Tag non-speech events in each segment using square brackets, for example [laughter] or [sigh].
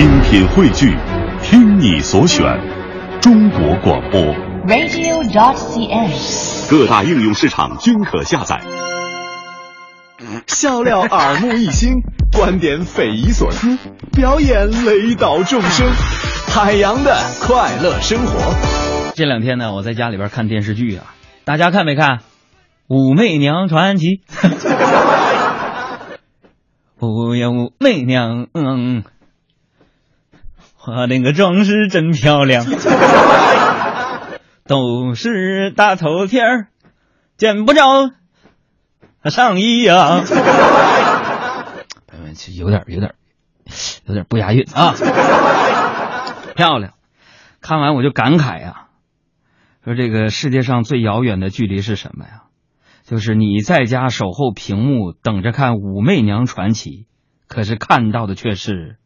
精品汇聚，听你所选，中国广播。radio.dot.cn，。各大应用市场均可下载。笑料耳目一新，观点匪夷所思，表演雷倒众生，海洋的快乐生活。这两天呢，我在家里边看电视剧啊，大家看没看《武媚娘传奇》？[laughs] [laughs] 武媚娘，嗯，化那个妆是真漂亮，[laughs] 都是大头贴儿，见不着上衣呀、[laughs] 嗯，有点有点有点不押韵啊，[laughs] 漂亮。看完我就感慨呀、说这个世界上最遥远的距离是什么呀？就是你在家守候屏幕，等着看《武媚娘传奇》，可是看到的却是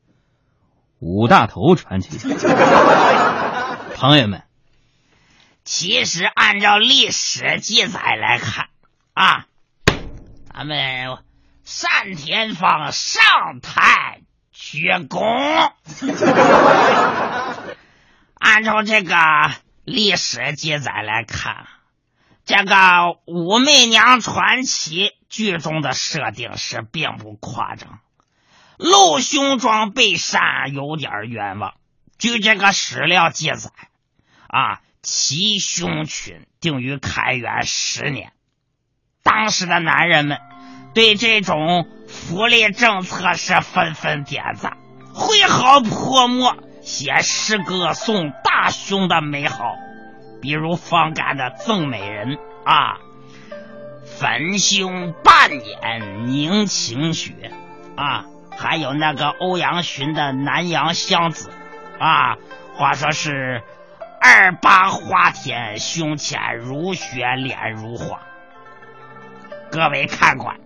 武大头传奇。[laughs] 朋友们，其实按照历史记载来看啊，咱们单田芳上台鞠躬。按照这个历史记载来看，这个《武媚娘传奇》剧中的设定是并不夸张，露胸装被杀有点冤枉。据这个史料记载，啊，其胸裙定于开元十年，当时的男人们对这种福利政策是纷纷点赞，挥毫泼墨，写诗歌颂大胸的美好，比如方干的《赠美人》啊，粉胸半掩凝情雪啊，还有那个欧阳询的《南阳乡子》啊，话说是二八花田，胸前如雪，脸如花。各位看官，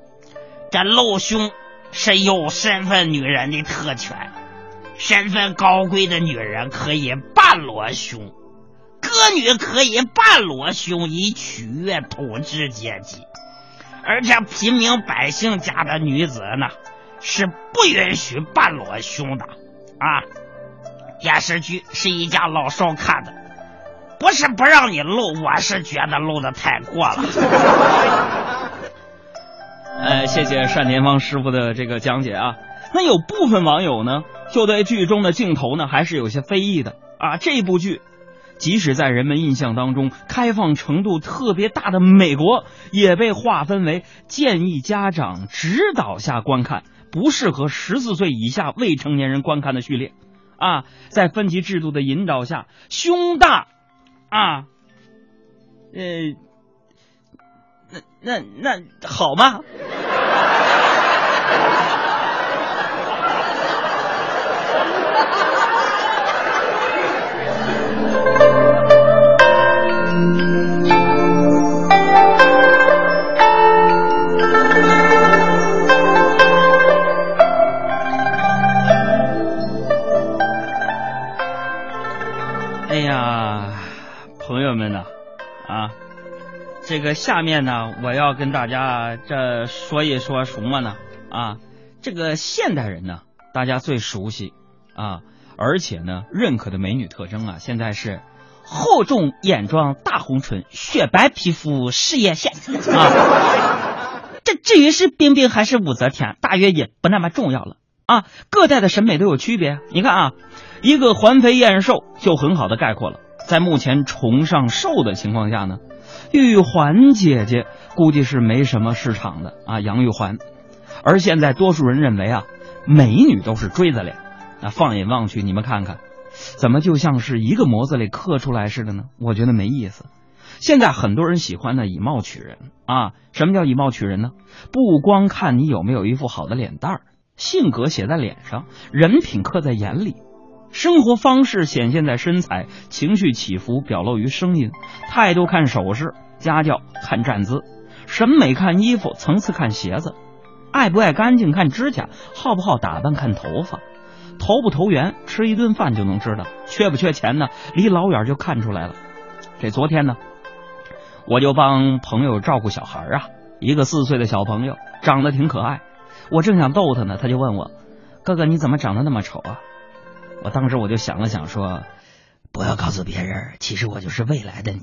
这露胸是有身份女人的特权，身份高贵的女人可以半裸胸，歌女可以半裸胸以取悦统治阶级，而这平民百姓家的女子呢，是不允许半裸胸的啊。电视剧是一家老少看的，不是不让你露，我是觉得露的太过了。[laughs] 呃，谢谢单田芳师傅的这个讲解啊。那有部分网友呢，就对剧中的镜头呢，还是有些非议的啊。这部剧，即使在人们印象当中开放程度特别大的美国，也被划分为建议家长指导下观看，不适合十四岁以下未成年人观看的序列。啊，在分级制度的引导下，胸大啊，呃，那那那好吗？啊，朋友们呐，啊，这个下面呢，我要跟大家这说一说什么呢？啊，这个现代人呢，大家最熟悉啊，而且呢，认可的美女特征啊，现在是厚重眼妆、大红唇、雪白皮肤、事业线啊。[laughs] 这至于是冰冰还是武则天，大约也不那么重要了啊。各代的审美都有区别，你看啊。一个环肥燕瘦就很好的概括了。在目前崇尚瘦的情况下呢，玉环姐姐估计是没什么市场的啊，杨玉环。而现在多数人认为啊，美女都是锥子脸。那放眼望去，你们看看，怎么就像是一个模子里刻出来似的呢？我觉得没意思。现在很多人喜欢呢以貌取人啊。什么叫以貌取人呢？不光看你有没有一副好的脸蛋儿，性格写在脸上，人品刻在眼里。生活方式显现在身材，情绪起伏表露于声音，态度看手势，家教看站姿，审美看衣服，层次看鞋子，爱不爱干净看指甲，好不好打扮看头发，投不投缘吃一顿饭就能知道，缺不缺钱呢？离老远就看出来了。这昨天呢，我就帮朋友照顾小孩啊，一个四岁的小朋友，长得挺可爱。我正想逗他呢，他就问我：“哥哥，你怎么长得那么丑啊？”我当时我就想了想说，不要告诉别人，其实我就是未来的你。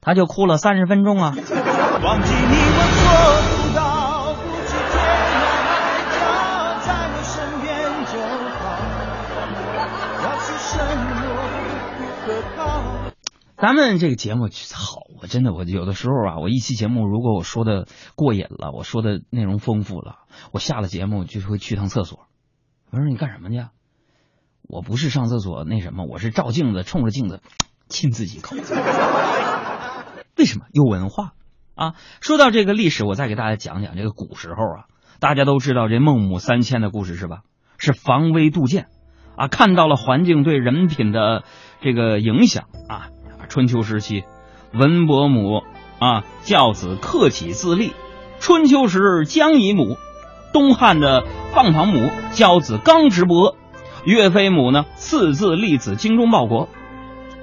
他就哭了三十分钟啊。忘记你我做不到，咱们这个节目好，我真的我有的时候啊，我一期节目如果我说的过瘾了，我说的内容丰富了，我下了节目就会去趟厕所。我说你干什么去？我不是上厕所那什么，我是照镜子，冲着镜子亲自己一口。为什么有文化啊？说到这个历史，我再给大家讲讲这个古时候啊，大家都知道这孟母三迁的故事是吧？是防微杜渐啊，看到了环境对人品的这个影响啊。春秋时期，文伯母啊教子克己自立；春秋时姜夷母，东汉的放庞母教子刚直不阿；岳飞母呢四字立子精忠报国。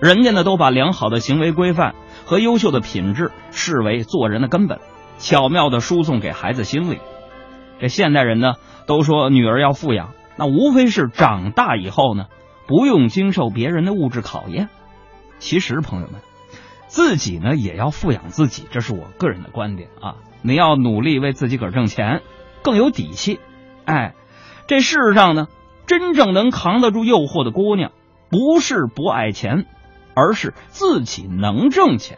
人家呢都把良好的行为规范和优秀的品质视为做人的根本，巧妙的输送给孩子心里。这现代人呢都说女儿要富养，那无非是长大以后呢不用经受别人的物质考验。其实朋友们，自己呢也要富养自己，这是我个人的观点啊。你要努力为自己个儿挣钱，更有底气。哎，这世上呢真正能扛得住诱惑的姑娘，不是不爱钱。而是自己能挣钱。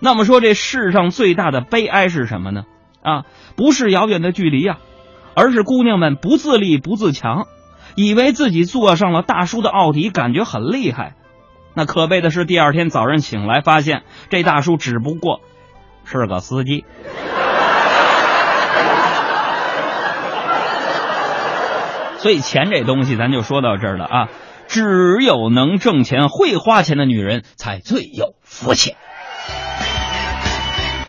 那么说，这世上最大的悲哀是什么呢？啊，不是遥远的距离呀，而是姑娘们不自立、不自强，以为自己坐上了大叔的奥迪，感觉很厉害。那可悲的是，第二天早上醒来，发现这大叔只不过是个司机。所以，钱这东西，咱就说到这儿了啊。只有能挣钱、会花钱的女人才最有福气。